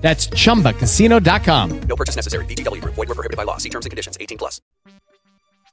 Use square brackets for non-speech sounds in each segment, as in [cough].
That's chumbacasino.com. No purchase necessary. VGW Group. Void were prohibited by law. See terms and conditions. 18 plus.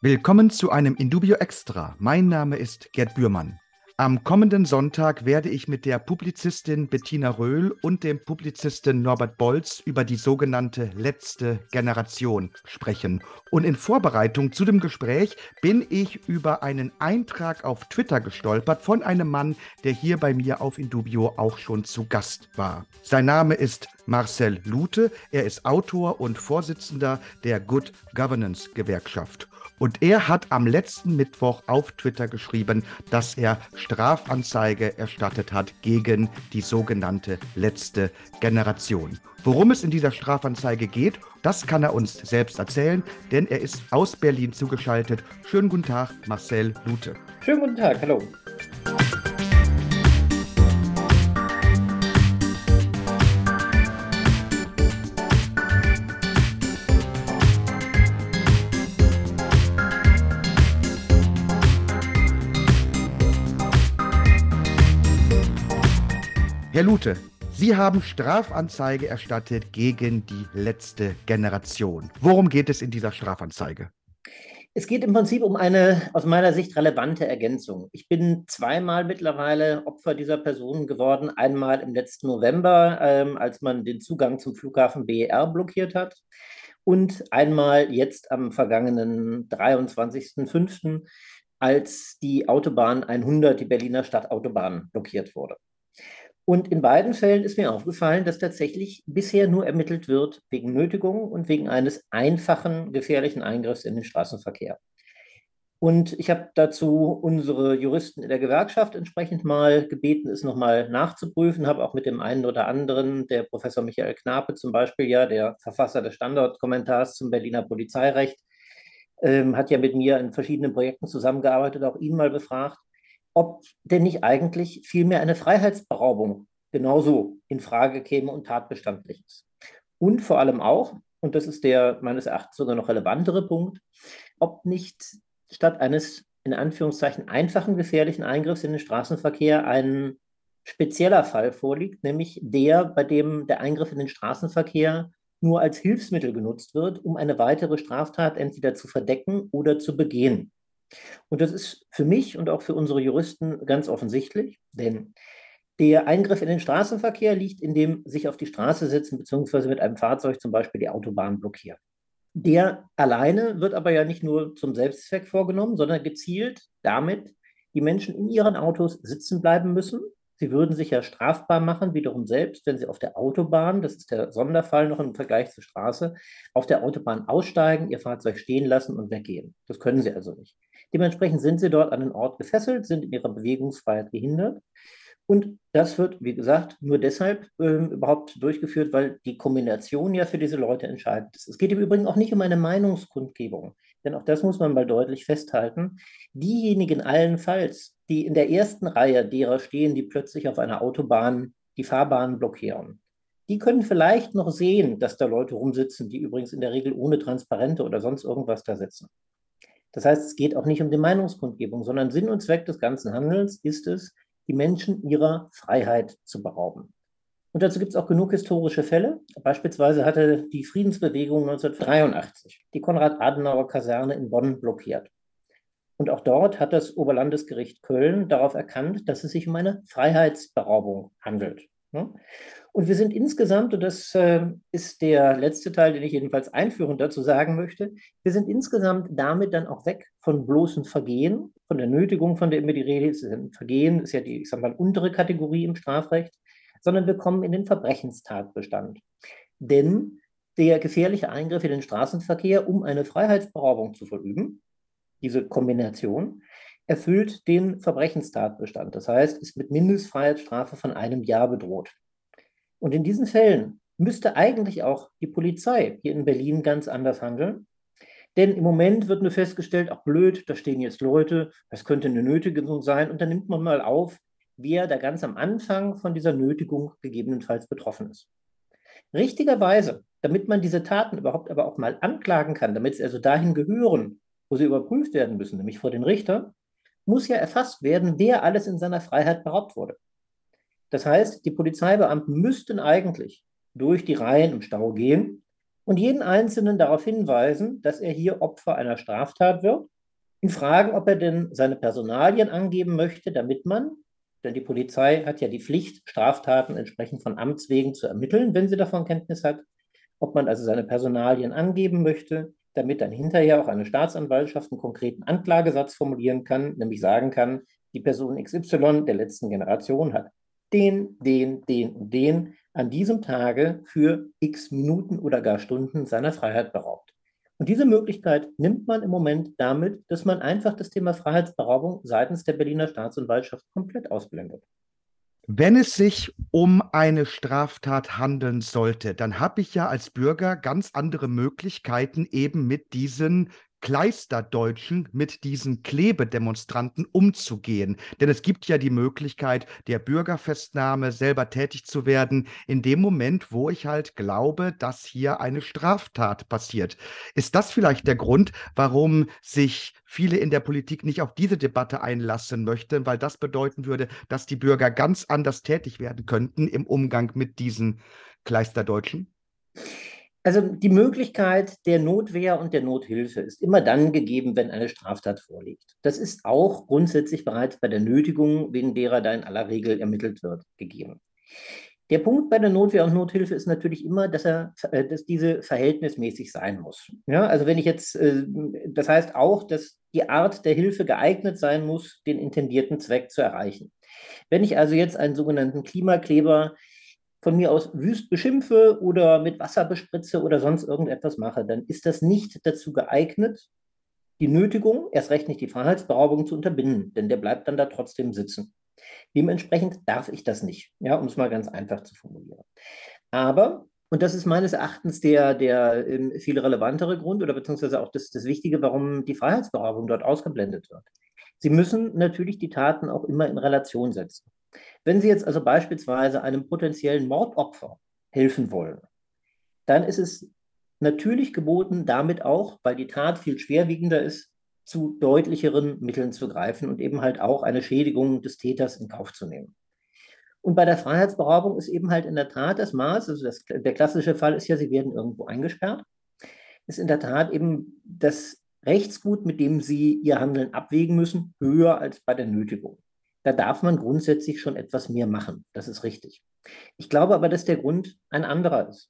Willkommen zu einem Indubio Extra. Mein Name ist Gerd Bührmann. Am kommenden Sonntag werde ich mit der Publizistin Bettina Röhl und dem Publizisten Norbert Bolz über die sogenannte letzte Generation sprechen. Und in Vorbereitung zu dem Gespräch bin ich über einen Eintrag auf Twitter gestolpert von einem Mann, der hier bei mir auf Indubio auch schon zu Gast war. Sein Name ist Marcel Lute. Er ist Autor und Vorsitzender der Good Governance Gewerkschaft. Und er hat am letzten Mittwoch auf Twitter geschrieben, dass er Strafanzeige erstattet hat gegen die sogenannte letzte Generation. Worum es in dieser Strafanzeige geht, das kann er uns selbst erzählen, denn er ist aus Berlin zugeschaltet. Schönen guten Tag, Marcel Lute. Schönen guten Tag, hallo. Herr Lute, Sie haben Strafanzeige erstattet gegen die letzte Generation. Worum geht es in dieser Strafanzeige? Es geht im Prinzip um eine aus meiner Sicht relevante Ergänzung. Ich bin zweimal mittlerweile Opfer dieser Personen geworden. Einmal im letzten November, ähm, als man den Zugang zum Flughafen BER blockiert hat. Und einmal jetzt am vergangenen 23.05., als die Autobahn 100, die Berliner Stadtautobahn, blockiert wurde. Und in beiden Fällen ist mir aufgefallen, dass tatsächlich bisher nur ermittelt wird wegen Nötigung und wegen eines einfachen gefährlichen Eingriffs in den Straßenverkehr. Und ich habe dazu unsere Juristen in der Gewerkschaft entsprechend mal gebeten, es nochmal nachzuprüfen, habe auch mit dem einen oder anderen, der Professor Michael Knape zum Beispiel, ja, der Verfasser des Standortkommentars zum Berliner Polizeirecht, ähm, hat ja mit mir in verschiedenen Projekten zusammengearbeitet, auch ihn mal befragt ob denn nicht eigentlich vielmehr eine Freiheitsberaubung genauso in Frage käme und tatbestandlich ist. Und vor allem auch, und das ist der meines Erachtens sogar noch relevantere Punkt, ob nicht statt eines in Anführungszeichen einfachen gefährlichen Eingriffs in den Straßenverkehr ein spezieller Fall vorliegt, nämlich der, bei dem der Eingriff in den Straßenverkehr nur als Hilfsmittel genutzt wird, um eine weitere Straftat entweder zu verdecken oder zu begehen. Und das ist für mich und auch für unsere Juristen ganz offensichtlich, denn der Eingriff in den Straßenverkehr liegt in dem sich auf die Straße setzen bzw. mit einem Fahrzeug zum Beispiel die Autobahn blockieren. Der alleine wird aber ja nicht nur zum Selbstzweck vorgenommen, sondern gezielt damit die Menschen in ihren Autos sitzen bleiben müssen. Sie würden sich ja strafbar machen, wiederum selbst, wenn sie auf der Autobahn, das ist der Sonderfall noch im Vergleich zur Straße, auf der Autobahn aussteigen, ihr Fahrzeug stehen lassen und weggehen. Das können sie also nicht. Dementsprechend sind sie dort an den Ort gefesselt, sind in ihrer Bewegungsfreiheit gehindert. Und das wird, wie gesagt, nur deshalb ähm, überhaupt durchgeführt, weil die Kombination ja für diese Leute entscheidend ist. Es geht im Übrigen auch nicht um eine Meinungskundgebung, denn auch das muss man mal deutlich festhalten. Diejenigen allenfalls, die in der ersten Reihe derer stehen, die plötzlich auf einer Autobahn die Fahrbahn blockieren, die können vielleicht noch sehen, dass da Leute rumsitzen, die übrigens in der Regel ohne Transparente oder sonst irgendwas da sitzen. Das heißt, es geht auch nicht um die Meinungskundgebung, sondern Sinn und Zweck des ganzen Handelns ist es, die Menschen ihrer Freiheit zu berauben. Und dazu gibt es auch genug historische Fälle. Beispielsweise hatte die Friedensbewegung 1983 die Konrad-Adenauer-Kaserne in Bonn blockiert. Und auch dort hat das Oberlandesgericht Köln darauf erkannt, dass es sich um eine Freiheitsberaubung handelt. Und wir sind insgesamt, und das äh, ist der letzte Teil, den ich jedenfalls einführend dazu sagen möchte, wir sind insgesamt damit dann auch weg von bloßen Vergehen, von der Nötigung, von der immer die Rede ist. Vergehen ist ja die, ich sag mal, untere Kategorie im Strafrecht, sondern wir kommen in den Verbrechenstatbestand. Denn der gefährliche Eingriff in den Straßenverkehr, um eine Freiheitsberaubung zu verüben, diese Kombination, erfüllt den Verbrechenstatbestand. Das heißt, ist mit Mindestfreiheitsstrafe von einem Jahr bedroht. Und in diesen Fällen müsste eigentlich auch die Polizei hier in Berlin ganz anders handeln. Denn im Moment wird nur festgestellt, ach blöd, da stehen jetzt Leute, das könnte eine Nötigung sein. Und dann nimmt man mal auf, wer da ganz am Anfang von dieser Nötigung gegebenenfalls betroffen ist. Richtigerweise, damit man diese Taten überhaupt aber auch mal anklagen kann, damit sie also dahin gehören, wo sie überprüft werden müssen, nämlich vor den Richter, muss ja erfasst werden, wer alles in seiner Freiheit beraubt wurde. Das heißt, die Polizeibeamten müssten eigentlich durch die Reihen im Stau gehen und jeden Einzelnen darauf hinweisen, dass er hier Opfer einer Straftat wird, ihn fragen, ob er denn seine Personalien angeben möchte, damit man, denn die Polizei hat ja die Pflicht, Straftaten entsprechend von Amts wegen zu ermitteln, wenn sie davon Kenntnis hat, ob man also seine Personalien angeben möchte, damit dann hinterher auch eine Staatsanwaltschaft einen konkreten Anklagesatz formulieren kann, nämlich sagen kann, die Person XY der letzten Generation hat den, den, den und den an diesem Tage für x Minuten oder gar Stunden seiner Freiheit beraubt. Und diese Möglichkeit nimmt man im Moment damit, dass man einfach das Thema Freiheitsberaubung seitens der Berliner Staatsanwaltschaft komplett ausblendet. Wenn es sich um eine Straftat handeln sollte, dann habe ich ja als Bürger ganz andere Möglichkeiten, eben mit diesen Kleisterdeutschen mit diesen Klebedemonstranten umzugehen. Denn es gibt ja die Möglichkeit der Bürgerfestnahme, selber tätig zu werden, in dem Moment, wo ich halt glaube, dass hier eine Straftat passiert. Ist das vielleicht der Grund, warum sich viele in der Politik nicht auf diese Debatte einlassen möchten, weil das bedeuten würde, dass die Bürger ganz anders tätig werden könnten im Umgang mit diesen Kleisterdeutschen? Also die Möglichkeit der Notwehr und der Nothilfe ist immer dann gegeben, wenn eine Straftat vorliegt. Das ist auch grundsätzlich bereits bei der Nötigung, wegen derer da in aller Regel ermittelt wird, gegeben. Der Punkt bei der Notwehr und Nothilfe ist natürlich immer, dass, er, äh, dass diese verhältnismäßig sein muss. Ja, also wenn ich jetzt, äh, das heißt auch, dass die Art der Hilfe geeignet sein muss, den intendierten Zweck zu erreichen. Wenn ich also jetzt einen sogenannten Klimakleber von mir aus wüst beschimpfe oder mit Wasser bespritze oder sonst irgendetwas mache, dann ist das nicht dazu geeignet, die Nötigung, erst recht nicht die Freiheitsberaubung zu unterbinden, denn der bleibt dann da trotzdem sitzen. Dementsprechend darf ich das nicht, ja, um es mal ganz einfach zu formulieren. Aber, und das ist meines Erachtens der, der ähm, viel relevantere Grund oder beziehungsweise auch das, das Wichtige, warum die Freiheitsberaubung dort ausgeblendet wird. Sie müssen natürlich die Taten auch immer in Relation setzen. Wenn Sie jetzt also beispielsweise einem potenziellen Mordopfer helfen wollen, dann ist es natürlich geboten, damit auch, weil die Tat viel schwerwiegender ist, zu deutlicheren Mitteln zu greifen und eben halt auch eine Schädigung des Täters in Kauf zu nehmen. Und bei der Freiheitsberaubung ist eben halt in der Tat das Maß, also das, der klassische Fall ist ja, sie werden irgendwo eingesperrt, ist in der Tat eben das Rechtsgut, mit dem sie ihr Handeln abwägen müssen, höher als bei der Nötigung da darf man grundsätzlich schon etwas mehr machen. Das ist richtig. Ich glaube aber, dass der Grund ein anderer ist.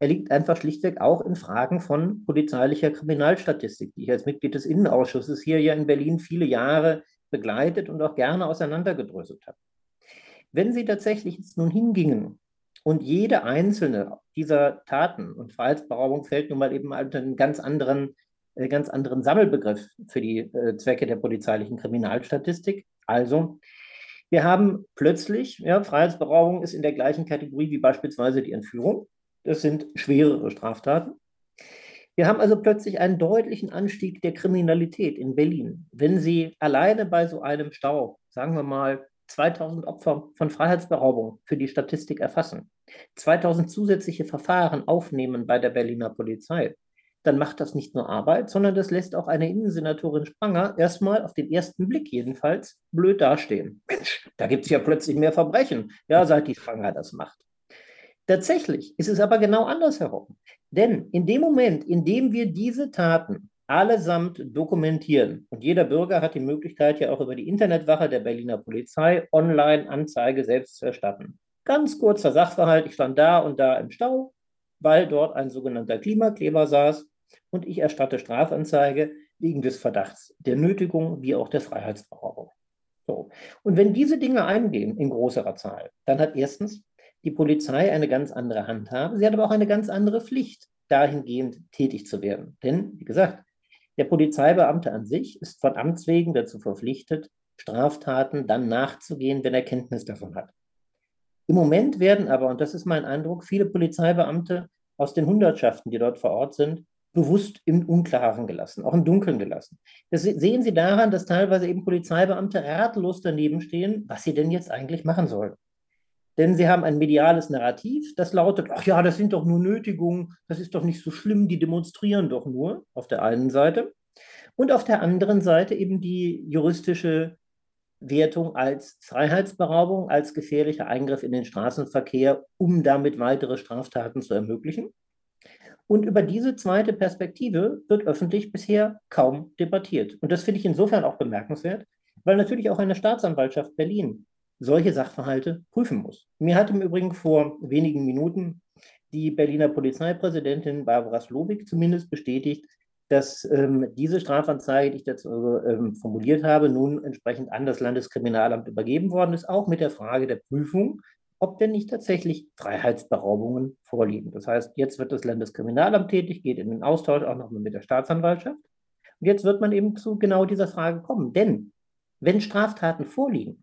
Er liegt einfach schlichtweg auch in Fragen von polizeilicher Kriminalstatistik, die ich als Mitglied des Innenausschusses hier ja in Berlin viele Jahre begleitet und auch gerne auseinandergedröselt habe. Wenn Sie tatsächlich jetzt nun hingingen und jede einzelne dieser Taten, und Freiheitsberaubung fällt nun mal eben unter einen ganz anderen, äh, ganz anderen Sammelbegriff für die äh, Zwecke der polizeilichen Kriminalstatistik, also wir haben plötzlich, ja, Freiheitsberaubung ist in der gleichen Kategorie wie beispielsweise die Entführung. Das sind schwerere Straftaten. Wir haben also plötzlich einen deutlichen Anstieg der Kriminalität in Berlin. Wenn Sie alleine bei so einem Stau, sagen wir mal, 2000 Opfer von Freiheitsberaubung für die Statistik erfassen, 2000 zusätzliche Verfahren aufnehmen bei der Berliner Polizei, dann macht das nicht nur Arbeit, sondern das lässt auch eine Innensenatorin Spranger erstmal auf den ersten Blick jedenfalls blöd dastehen. Mensch, da gibt es ja plötzlich mehr Verbrechen, ja, seit die Spranger das macht. Tatsächlich ist es aber genau andersherum. Denn in dem Moment, in dem wir diese Taten allesamt dokumentieren, und jeder Bürger hat die Möglichkeit, ja auch über die Internetwache der Berliner Polizei online Anzeige selbst zu erstatten. Ganz kurzer Sachverhalt, ich stand da und da im Stau, weil dort ein sogenannter Klimakleber saß und ich erstatte Strafanzeige wegen des Verdachts der Nötigung wie auch der Freiheitsberaubung. So. Und wenn diese Dinge eingehen in größerer Zahl, dann hat erstens die Polizei eine ganz andere Handhabe, sie hat aber auch eine ganz andere Pflicht, dahingehend tätig zu werden. Denn, wie gesagt, der Polizeibeamte an sich ist von Amts wegen dazu verpflichtet, Straftaten dann nachzugehen, wenn er Kenntnis davon hat. Im Moment werden aber, und das ist mein Eindruck, viele Polizeibeamte aus den Hundertschaften, die dort vor Ort sind, bewusst im Unklaren gelassen, auch im Dunkeln gelassen. Das sehen Sie daran, dass teilweise eben Polizeibeamte ratlos daneben stehen, was sie denn jetzt eigentlich machen sollen. Denn sie haben ein mediales Narrativ, das lautet, ach ja, das sind doch nur Nötigungen, das ist doch nicht so schlimm, die demonstrieren doch nur, auf der einen Seite. Und auf der anderen Seite eben die juristische Wertung als Freiheitsberaubung, als gefährlicher Eingriff in den Straßenverkehr, um damit weitere Straftaten zu ermöglichen. Und über diese zweite Perspektive wird öffentlich bisher kaum debattiert. Und das finde ich insofern auch bemerkenswert, weil natürlich auch eine Staatsanwaltschaft Berlin solche Sachverhalte prüfen muss. Mir hat im Übrigen vor wenigen Minuten die Berliner Polizeipräsidentin Barbara Slowik zumindest bestätigt, dass ähm, diese Strafanzeige, die ich dazu ähm, formuliert habe, nun entsprechend an das Landeskriminalamt übergeben worden ist, auch mit der Frage der Prüfung ob denn nicht tatsächlich Freiheitsberaubungen vorliegen. Das heißt, jetzt wird das Landeskriminalamt tätig, geht in den Austausch auch nochmal mit der Staatsanwaltschaft. Und jetzt wird man eben zu genau dieser Frage kommen. Denn wenn Straftaten vorliegen,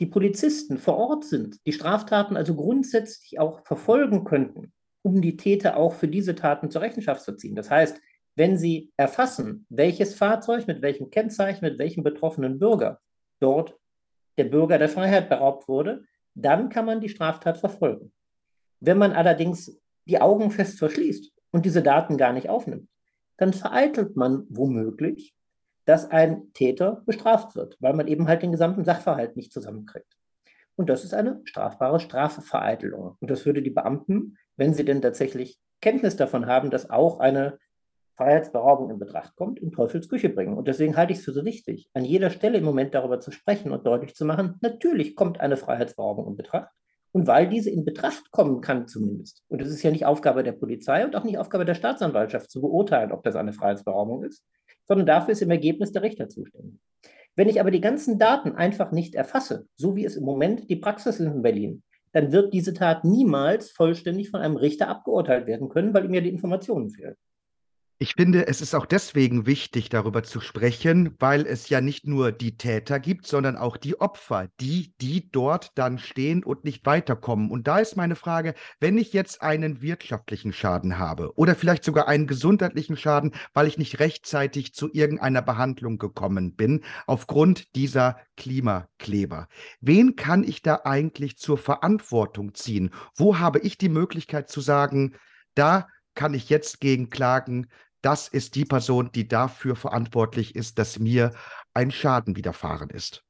die Polizisten vor Ort sind, die Straftaten also grundsätzlich auch verfolgen könnten, um die Täter auch für diese Taten zur Rechenschaft zu ziehen. Das heißt, wenn sie erfassen, welches Fahrzeug mit welchem Kennzeichen, mit welchem betroffenen Bürger dort der Bürger der Freiheit beraubt wurde, dann kann man die Straftat verfolgen. Wenn man allerdings die Augen fest verschließt und diese Daten gar nicht aufnimmt, dann vereitelt man womöglich, dass ein Täter bestraft wird, weil man eben halt den gesamten Sachverhalt nicht zusammenkriegt. Und das ist eine strafbare Strafvereitelung. Und das würde die Beamten, wenn sie denn tatsächlich Kenntnis davon haben, dass auch eine Freiheitsberaubung in Betracht kommt, in Teufels Küche bringen. Und deswegen halte ich es für so wichtig, an jeder Stelle im Moment darüber zu sprechen und deutlich zu machen, natürlich kommt eine Freiheitsberaubung in Betracht. Und weil diese in Betracht kommen kann zumindest, und es ist ja nicht Aufgabe der Polizei und auch nicht Aufgabe der Staatsanwaltschaft zu beurteilen, ob das eine Freiheitsberaubung ist, sondern dafür ist im Ergebnis der Richter zuständig. Wenn ich aber die ganzen Daten einfach nicht erfasse, so wie es im Moment die Praxis ist in Berlin, dann wird diese Tat niemals vollständig von einem Richter abgeurteilt werden können, weil ihm ja die Informationen fehlen. Ich finde, es ist auch deswegen wichtig, darüber zu sprechen, weil es ja nicht nur die Täter gibt, sondern auch die Opfer, die, die dort dann stehen und nicht weiterkommen. Und da ist meine Frage, wenn ich jetzt einen wirtschaftlichen Schaden habe oder vielleicht sogar einen gesundheitlichen Schaden, weil ich nicht rechtzeitig zu irgendeiner Behandlung gekommen bin, aufgrund dieser Klimakleber, wen kann ich da eigentlich zur Verantwortung ziehen? Wo habe ich die Möglichkeit zu sagen, da kann ich jetzt gegen klagen, das ist die Person, die dafür verantwortlich ist, dass mir ein Schaden widerfahren ist.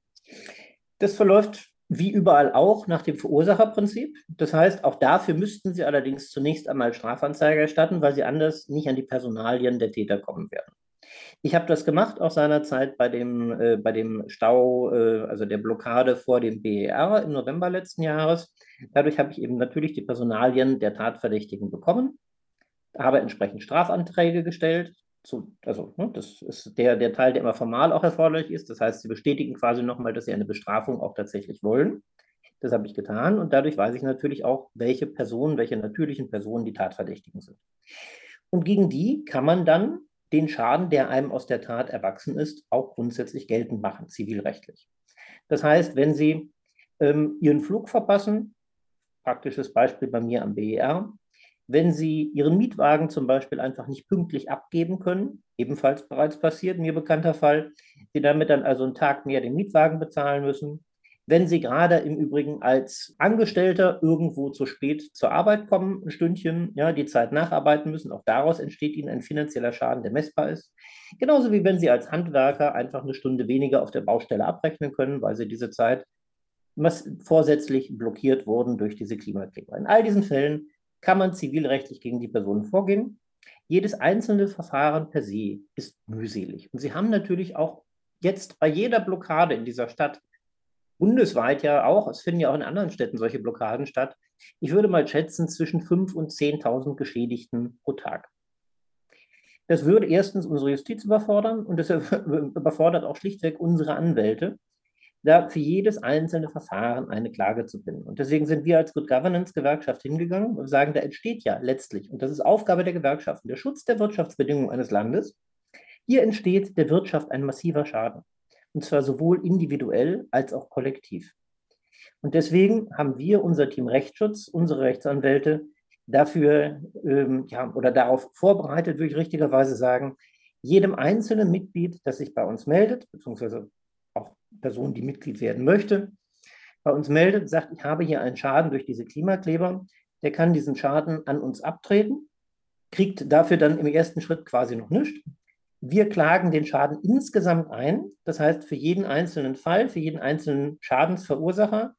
Das verläuft wie überall auch nach dem Verursacherprinzip. Das heißt, auch dafür müssten Sie allerdings zunächst einmal Strafanzeige erstatten, weil Sie anders nicht an die Personalien der Täter kommen werden. Ich habe das gemacht auch seinerzeit bei dem, äh, bei dem Stau, äh, also der Blockade vor dem BER im November letzten Jahres. Dadurch habe ich eben natürlich die Personalien der Tatverdächtigen bekommen habe entsprechend Strafanträge gestellt. Zu, also ne, das ist der, der Teil, der immer formal auch erforderlich ist. Das heißt, sie bestätigen quasi nochmal, dass sie eine Bestrafung auch tatsächlich wollen. Das habe ich getan und dadurch weiß ich natürlich auch, welche Personen, welche natürlichen Personen die Tatverdächtigen sind. Und gegen die kann man dann den Schaden, der einem aus der Tat erwachsen ist, auch grundsätzlich geltend machen, zivilrechtlich. Das heißt, wenn Sie ähm, Ihren Flug verpassen, praktisches Beispiel bei mir am BER, wenn Sie Ihren Mietwagen zum Beispiel einfach nicht pünktlich abgeben können, ebenfalls bereits passiert, mir bekannter Fall, Sie damit dann also einen Tag mehr den Mietwagen bezahlen müssen. Wenn Sie gerade im Übrigen als Angestellter irgendwo zu spät zur Arbeit kommen, ein Stündchen, ja, die Zeit nacharbeiten müssen, auch daraus entsteht Ihnen ein finanzieller Schaden, der messbar ist. Genauso wie wenn Sie als Handwerker einfach eine Stunde weniger auf der Baustelle abrechnen können, weil Sie diese Zeit vorsätzlich blockiert wurden durch diese Klimakleber. In all diesen Fällen kann man zivilrechtlich gegen die Person vorgehen. Jedes einzelne Verfahren per se ist mühselig. Und Sie haben natürlich auch jetzt bei jeder Blockade in dieser Stadt, bundesweit ja auch, es finden ja auch in anderen Städten solche Blockaden statt, ich würde mal schätzen zwischen 5.000 und 10.000 Geschädigten pro Tag. Das würde erstens unsere Justiz überfordern und das [laughs] überfordert auch schlichtweg unsere Anwälte, da für jedes einzelne Verfahren eine Klage zu finden. Und deswegen sind wir als Good Governance Gewerkschaft hingegangen und sagen, da entsteht ja letztlich, und das ist Aufgabe der Gewerkschaften, der Schutz der Wirtschaftsbedingungen eines Landes. Hier entsteht der Wirtschaft ein massiver Schaden. Und zwar sowohl individuell als auch kollektiv. Und deswegen haben wir, unser Team Rechtsschutz, unsere Rechtsanwälte, dafür ähm, ja, oder darauf vorbereitet, würde ich richtigerweise sagen, jedem einzelnen Mitglied, das sich bei uns meldet, beziehungsweise Person, die Mitglied werden möchte, bei uns meldet, sagt, ich habe hier einen Schaden durch diese Klimakleber, der kann diesen Schaden an uns abtreten, kriegt dafür dann im ersten Schritt quasi noch nichts. Wir klagen den Schaden insgesamt ein. Das heißt, für jeden einzelnen Fall, für jeden einzelnen Schadensverursacher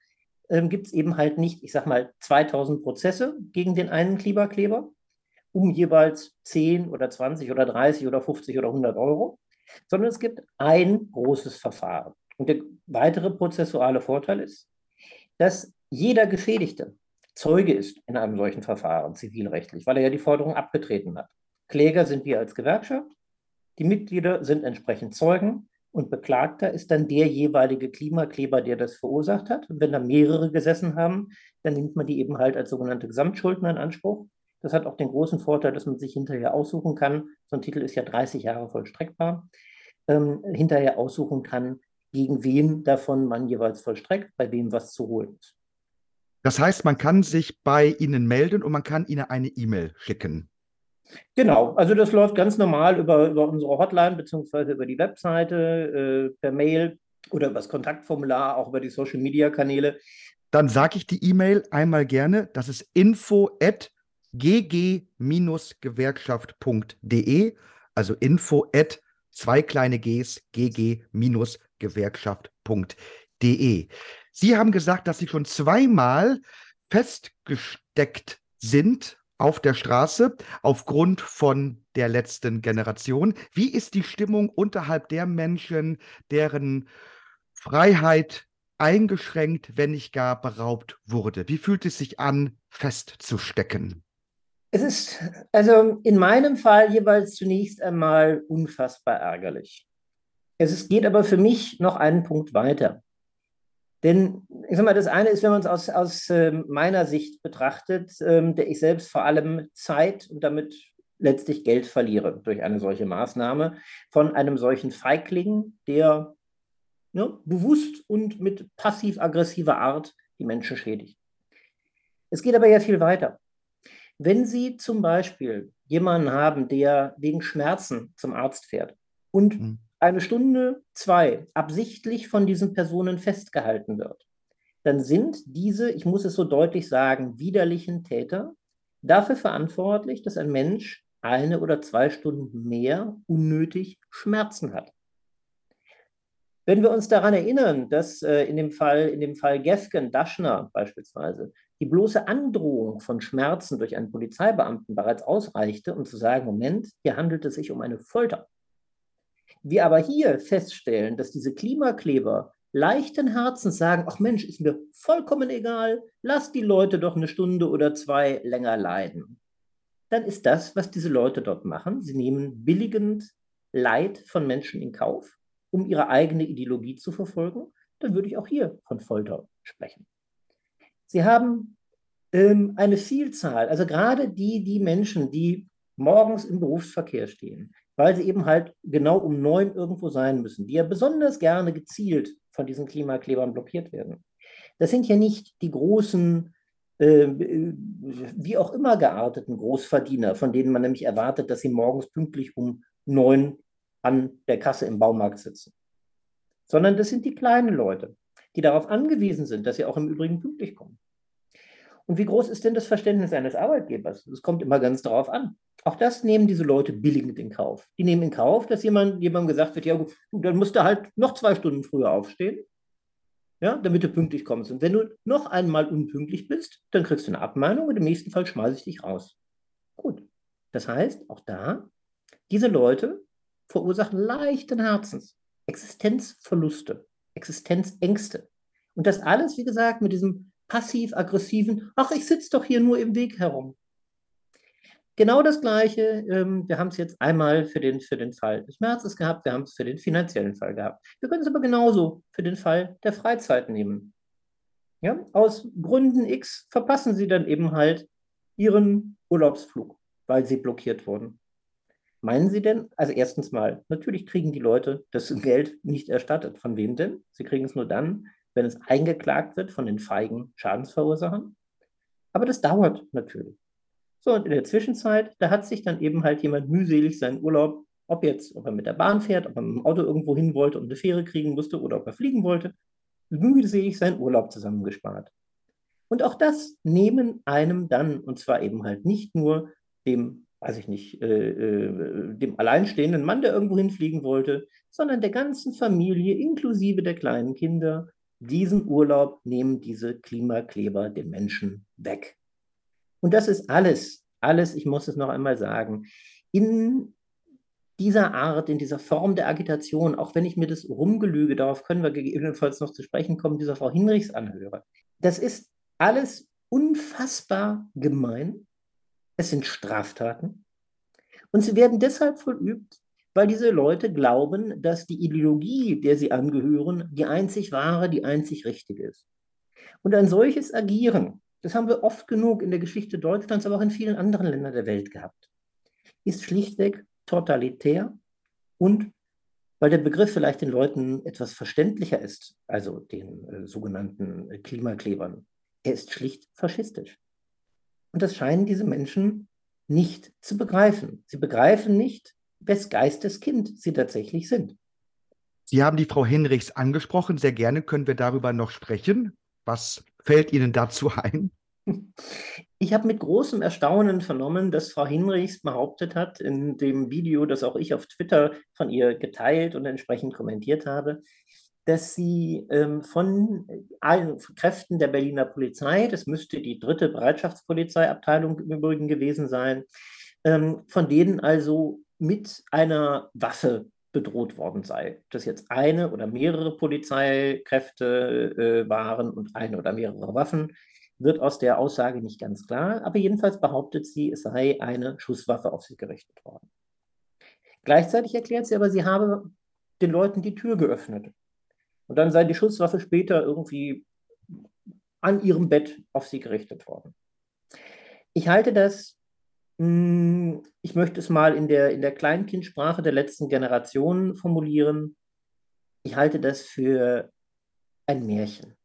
ähm, gibt es eben halt nicht, ich sag mal, 2000 Prozesse gegen den einen Klimakleber, um jeweils 10 oder 20 oder 30 oder 50 oder 100 Euro, sondern es gibt ein großes Verfahren. Und der weitere prozessuale Vorteil ist, dass jeder Geschädigte Zeuge ist in einem solchen Verfahren, zivilrechtlich, weil er ja die Forderung abgetreten hat. Kläger sind wir als Gewerkschaft, die Mitglieder sind entsprechend Zeugen und Beklagter ist dann der jeweilige Klimakleber, der das verursacht hat. Und wenn da mehrere gesessen haben, dann nimmt man die eben halt als sogenannte Gesamtschulden in Anspruch. Das hat auch den großen Vorteil, dass man sich hinterher aussuchen kann. So ein Titel ist ja 30 Jahre vollstreckbar. Ähm, hinterher aussuchen kann, gegen wen davon man jeweils vollstreckt, bei wem was zu holen ist. Das heißt, man kann sich bei Ihnen melden und man kann Ihnen eine E-Mail schicken. Genau, also das läuft ganz normal über, über unsere Hotline beziehungsweise über die Webseite, äh, per Mail oder über das Kontaktformular, auch über die Social-Media-Kanäle. Dann sage ich die E-Mail einmal gerne. Das ist info at gg-gewerkschaft.de, also info at zwei kleine Gs gg-gewerkschaft.de. Sie haben gesagt, dass Sie schon zweimal festgesteckt sind auf der Straße aufgrund von der letzten Generation. Wie ist die Stimmung unterhalb der Menschen, deren Freiheit eingeschränkt, wenn nicht gar beraubt wurde? Wie fühlt es sich an, festzustecken? Es ist also in meinem Fall jeweils zunächst einmal unfassbar ärgerlich. Es geht aber für mich noch einen Punkt weiter. Denn ich sag mal, das eine ist, wenn man es aus, aus äh, meiner Sicht betrachtet, ähm, der ich selbst vor allem Zeit und damit letztlich Geld verliere durch eine solche Maßnahme von einem solchen Feigling, der ne, bewusst und mit passiv-aggressiver Art die Menschen schädigt. Es geht aber ja viel weiter. Wenn Sie zum Beispiel jemanden haben, der wegen Schmerzen zum Arzt fährt und mhm eine Stunde, zwei absichtlich von diesen Personen festgehalten wird, dann sind diese, ich muss es so deutlich sagen, widerlichen Täter dafür verantwortlich, dass ein Mensch eine oder zwei Stunden mehr unnötig Schmerzen hat. Wenn wir uns daran erinnern, dass äh, in dem Fall, in dem Fall Gefgen, Daschner beispielsweise, die bloße Androhung von Schmerzen durch einen Polizeibeamten bereits ausreichte, um zu sagen, Moment, hier handelt es sich um eine Folter. Wir aber hier feststellen, dass diese Klimakleber leichten Herzens sagen, ach Mensch, ist mir vollkommen egal, lass die Leute doch eine Stunde oder zwei länger leiden. Dann ist das, was diese Leute dort machen, sie nehmen billigend Leid von Menschen in Kauf, um ihre eigene Ideologie zu verfolgen, dann würde ich auch hier von Folter sprechen. Sie haben ähm, eine Vielzahl, also gerade die, die Menschen, die morgens im Berufsverkehr stehen, weil sie eben halt genau um neun irgendwo sein müssen, die ja besonders gerne gezielt von diesen Klimaklebern blockiert werden. Das sind ja nicht die großen, äh, wie auch immer gearteten Großverdiener, von denen man nämlich erwartet, dass sie morgens pünktlich um neun an der Kasse im Baumarkt sitzen, sondern das sind die kleinen Leute, die darauf angewiesen sind, dass sie auch im Übrigen pünktlich kommen. Und wie groß ist denn das Verständnis eines Arbeitgebers? Das kommt immer ganz darauf an. Auch das nehmen diese Leute billigend in Kauf. Die nehmen in Kauf, dass jemand, jemandem gesagt wird, ja gut, dann musst du halt noch zwei Stunden früher aufstehen, ja, damit du pünktlich kommst. Und wenn du noch einmal unpünktlich bist, dann kriegst du eine Abmahnung und im nächsten Fall schmeiße ich dich raus. Gut. Das heißt, auch da, diese Leute verursachen leichten Herzens Existenzverluste, Existenzängste. Und das alles, wie gesagt, mit diesem passiv-aggressiven, ach, ich sitze doch hier nur im Weg herum. Genau das Gleiche, ähm, wir haben es jetzt einmal für den, für den Fall des Märzes gehabt, wir haben es für den finanziellen Fall gehabt. Wir können es aber genauso für den Fall der Freizeit nehmen. Ja, aus Gründen X verpassen Sie dann eben halt Ihren Urlaubsflug, weil Sie blockiert wurden. Meinen Sie denn, also erstens mal, natürlich kriegen die Leute das Geld nicht erstattet. Von wem denn? Sie kriegen es nur dann, wenn es eingeklagt wird von den feigen Schadensverursachern. Aber das dauert natürlich. So, und in der Zwischenzeit, da hat sich dann eben halt jemand mühselig seinen Urlaub, ob jetzt, ob er mit der Bahn fährt, ob er mit dem Auto irgendwo hin wollte und eine Fähre kriegen musste oder ob er fliegen wollte, mühselig seinen Urlaub zusammengespart. Und auch das nehmen einem dann, und zwar eben halt nicht nur dem, weiß ich nicht, äh, äh, dem alleinstehenden Mann, der irgendwo hinfliegen wollte, sondern der ganzen Familie inklusive der kleinen Kinder. Diesen Urlaub nehmen diese Klimakleber den Menschen weg. Und das ist alles, alles, ich muss es noch einmal sagen, in dieser Art, in dieser Form der Agitation, auch wenn ich mir das Rumgelüge, darauf können wir gegebenenfalls noch zu sprechen kommen, dieser Frau Hinrichs anhöre. Das ist alles unfassbar gemein. Es sind Straftaten. Und sie werden deshalb vollübt, weil diese Leute glauben, dass die Ideologie, der sie angehören, die einzig wahre, die einzig richtige ist. Und ein solches Agieren, das haben wir oft genug in der Geschichte Deutschlands, aber auch in vielen anderen Ländern der Welt gehabt, ist schlichtweg totalitär und weil der Begriff vielleicht den Leuten etwas verständlicher ist, also den äh, sogenannten Klimaklebern, er ist schlicht faschistisch. Und das scheinen diese Menschen nicht zu begreifen. Sie begreifen nicht, wes Geistes Kind sie tatsächlich sind. Sie haben die Frau Hinrichs angesprochen. Sehr gerne können wir darüber noch sprechen. Was fällt Ihnen dazu ein? Ich habe mit großem Erstaunen vernommen, dass Frau Hinrichs behauptet hat, in dem Video, das auch ich auf Twitter von ihr geteilt und entsprechend kommentiert habe, dass sie ähm, von allen Kräften der Berliner Polizei, das müsste die dritte Bereitschaftspolizeiabteilung im Übrigen gewesen sein, ähm, von denen also mit einer Waffe bedroht worden sei. Dass jetzt eine oder mehrere Polizeikräfte äh, waren und eine oder mehrere Waffen, wird aus der Aussage nicht ganz klar, aber jedenfalls behauptet sie, es sei eine Schusswaffe auf sie gerichtet worden. Gleichzeitig erklärt sie aber, sie habe den Leuten die Tür geöffnet. Und dann sei die Schusswaffe später irgendwie an ihrem Bett auf sie gerichtet worden. Ich halte das, ich möchte es mal in der, in der Kleinkindsprache der letzten Generation formulieren, ich halte das für ein Märchen.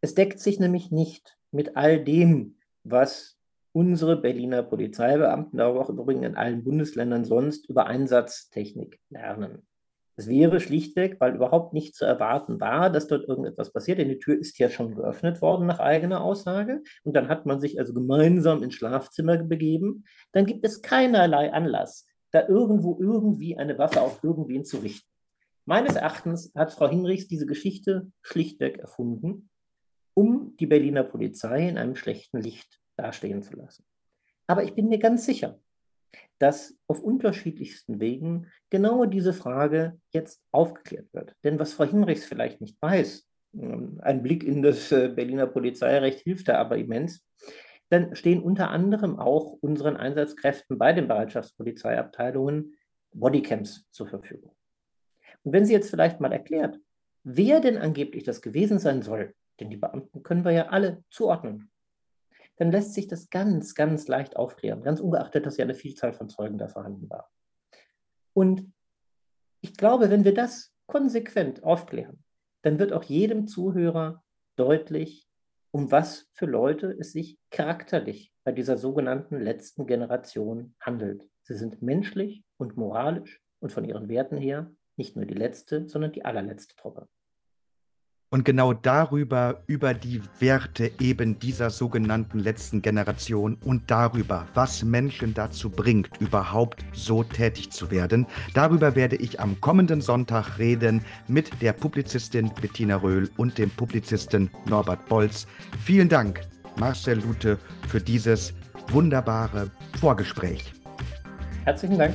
Es deckt sich nämlich nicht mit all dem, was unsere Berliner Polizeibeamten, aber auch übrigens in allen Bundesländern sonst über Einsatztechnik lernen. Es wäre schlichtweg, weil überhaupt nicht zu erwarten war, dass dort irgendetwas passiert, denn die Tür ist ja schon geöffnet worden nach eigener Aussage. Und dann hat man sich also gemeinsam ins Schlafzimmer begeben. Dann gibt es keinerlei Anlass, da irgendwo irgendwie eine Waffe auf irgendwen zu richten. Meines Erachtens hat Frau Hinrichs diese Geschichte schlichtweg erfunden, um die Berliner Polizei in einem schlechten Licht dastehen zu lassen. Aber ich bin mir ganz sicher, dass auf unterschiedlichsten Wegen genau diese Frage jetzt aufgeklärt wird. Denn was Frau Hinrichs vielleicht nicht weiß, ähm, ein Blick in das äh, Berliner Polizeirecht hilft da aber immens, dann stehen unter anderem auch unseren Einsatzkräften bei den Bereitschaftspolizeiabteilungen Bodycams zur Verfügung. Und wenn sie jetzt vielleicht mal erklärt, wer denn angeblich das gewesen sein soll, denn die Beamten können wir ja alle zuordnen, dann lässt sich das ganz, ganz leicht aufklären, ganz ungeachtet, dass ja eine Vielzahl von Zeugen da vorhanden war. Und ich glaube, wenn wir das konsequent aufklären, dann wird auch jedem Zuhörer deutlich, um was für Leute es sich charakterlich bei dieser sogenannten letzten Generation handelt. Sie sind menschlich und moralisch und von ihren Werten her nicht nur die letzte, sondern die allerletzte Truppe. Und genau darüber, über die Werte eben dieser sogenannten letzten Generation und darüber, was Menschen dazu bringt, überhaupt so tätig zu werden, darüber werde ich am kommenden Sonntag reden mit der Publizistin Bettina Röhl und dem Publizisten Norbert Bolz. Vielen Dank, Marcel Lute, für dieses wunderbare Vorgespräch. Herzlichen Dank.